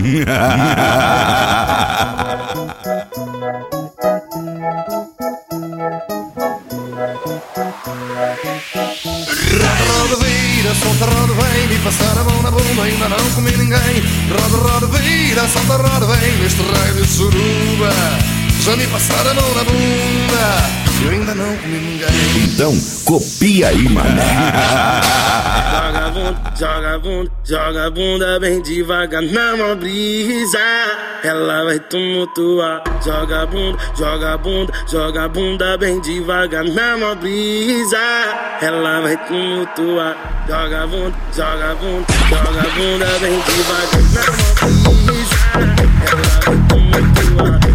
Roda, vira, solta, roda, vem Me passar a mão na bunda, ainda não comi ninguém. Roda, roda, vira, solta, roda, vem Neste raio de suruba Já me passaram a mão na bunda eu ainda não comi ninguém Então, copia aí, mané Joga bunda, joga bunda, joga bunda bem devagar na mão brisa. Ela vai tumultuar. Joga bunda, joga bunda, joga bunda bem devagar na mão brisa. Ela vai tumultuar. Joga bunda, joga bunda, joga bunda bem devagar na mão brisa. Ela vai tumultuar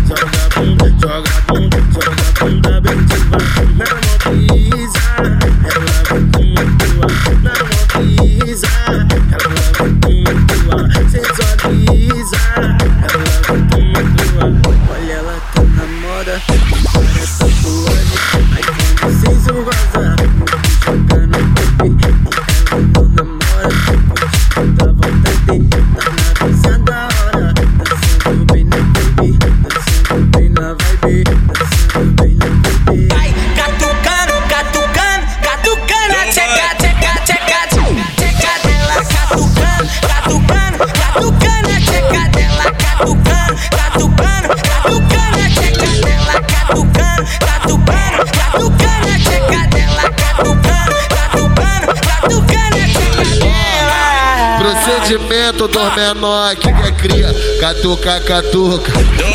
Dançando bem na vibe Procedimento dos menor que quer cria. Catuca, catuca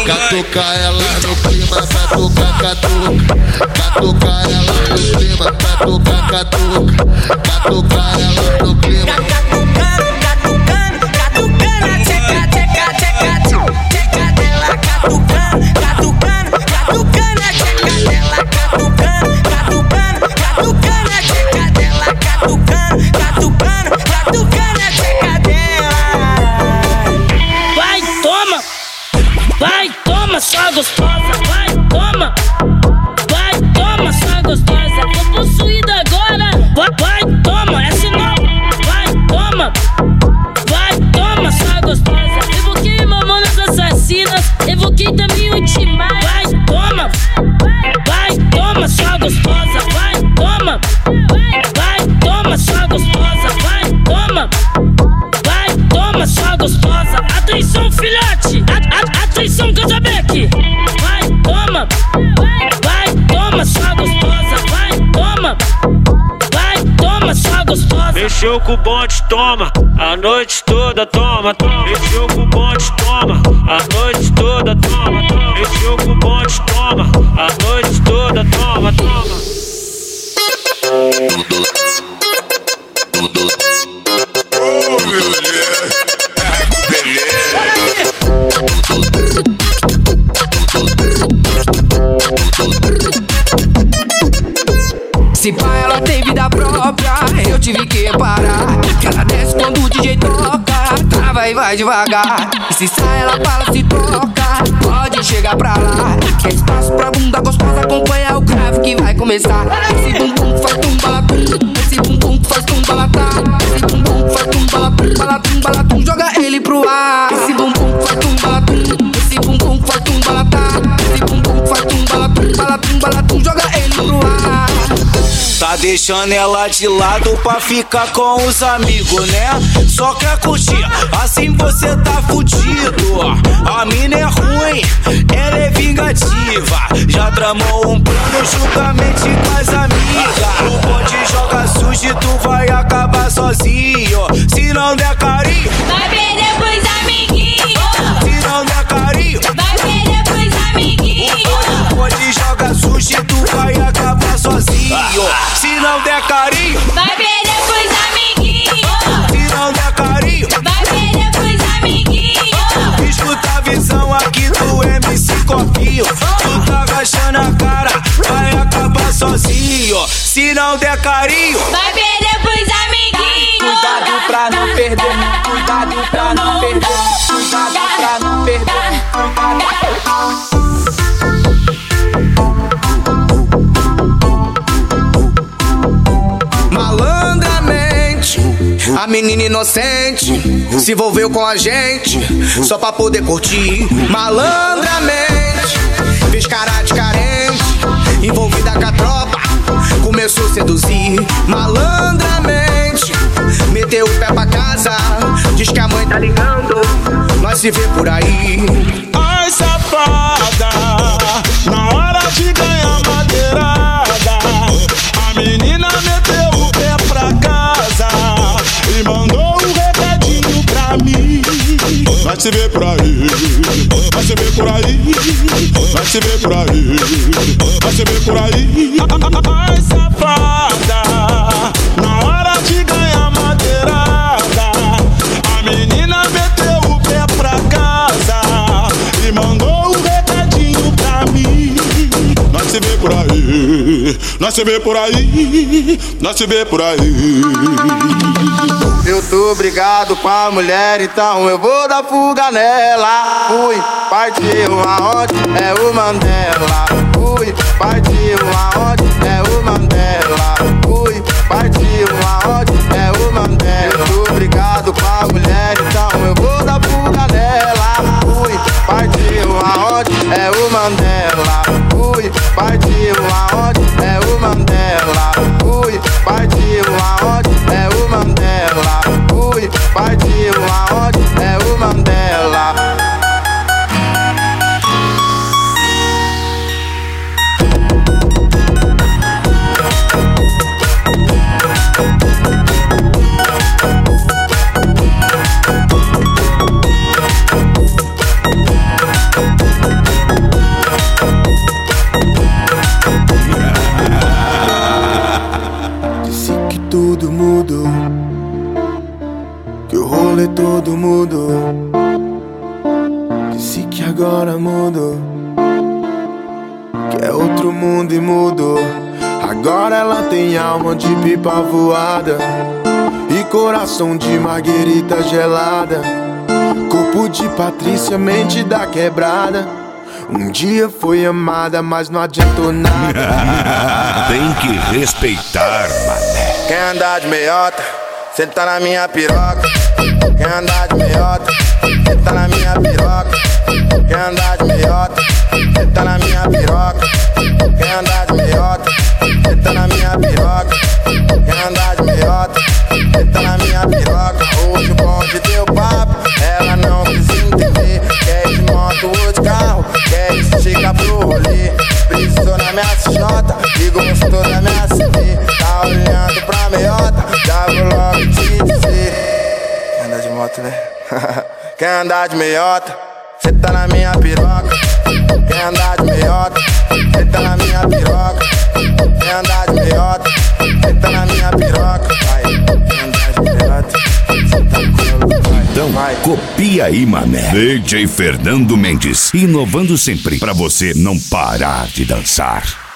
Catuca ela no clima Catuca, catuca. Catuca ela no clima Catuca, catuca. Catuca ela no clima toma. Vai, toma, sua gostosa. Mexeu com o bonde, toma, a noite toda, toma, toma. Mexeu com o bonde, toma, a noite toda, toma, toma. Mexeu com o bonde, toma, a noite toda, toma, toma. Eu tive que parar. Que ela desce quando o DJ toca, trava e vai devagar. E se sai, ela fala, se toca, pode chegar pra lá. Quer espaço pra bunda gostosa, acompanha o grave que vai começar. Esse bumbum faz tum balatum, esse bumbum Tá deixando ela de lado pra ficar com os amigos, né? Só quer curtir, assim você tá fudido. A mina é ruim, ela é vingativa. Já tramou um plano juntamente com as amigas. O bonde joga sujo e tu vai acabar sozinho. Se não der Se não der carinho, Vai perder pros amiguinhos. Cuidado pra não perder, cuidado pra não perder, cuidado pra não perder. Malandramente, a menina inocente se envolveu com a gente só pra poder curtir malandramente. Fez cara de carente, envolvida com a tropa, começou a seduzir malandramente. Meteu o pé pra casa, diz que a mãe tá ligando, nós se vê por aí. Ai, safada, Vai se ver por aí, vai se ver por aí, vai se ver por aí, vai se ver por aí. Ai, safada, na hora de ganhar madeirada, a menina meteu o pé pra casa e mandou um recadinho pra mim. Nós se vê por aí, nós se vê por aí, nós se vê por aí. Eu tô brigado com a mulher, então eu vou dar fuga nela. Fui, partiu aonde é o Mandela. Fui, partiu aonde é o Mandela. Que é outro mundo e mudou. Agora ela tem alma de pipa voada e coração de marguerita gelada. Corpo de Patrícia, mente da quebrada. Um dia foi amada, mas não adiantou nada. Tem que respeitar, mané. Quem andar de meiota, senta na minha piroca. Quem andar de meiota, senta na minha piroca. Quem andar de meiota, senta na minha piroca. Quem andar de meiota, senta na minha piroca. Quem andar de meiota, senta na minha piroca. Hoje o bonde deu papo, ela não quis entender. Quer ir de moto ou de carro, quer esticar pro rolê. Precisou na minha CJ e gostou da minha CV. Tá olhando pra meiota, já vou moto, né? Quer andar de meiota, cê tá na minha piroca. Quer andar de meiota, cê tá na minha piroca. Quer andar de meiota, cê tá na minha piroca. Vai, quer andar de meiota, cê tá vai. Então, vai. copia aí, mané. DJ Fernando Mendes, inovando sempre pra você não parar de dançar.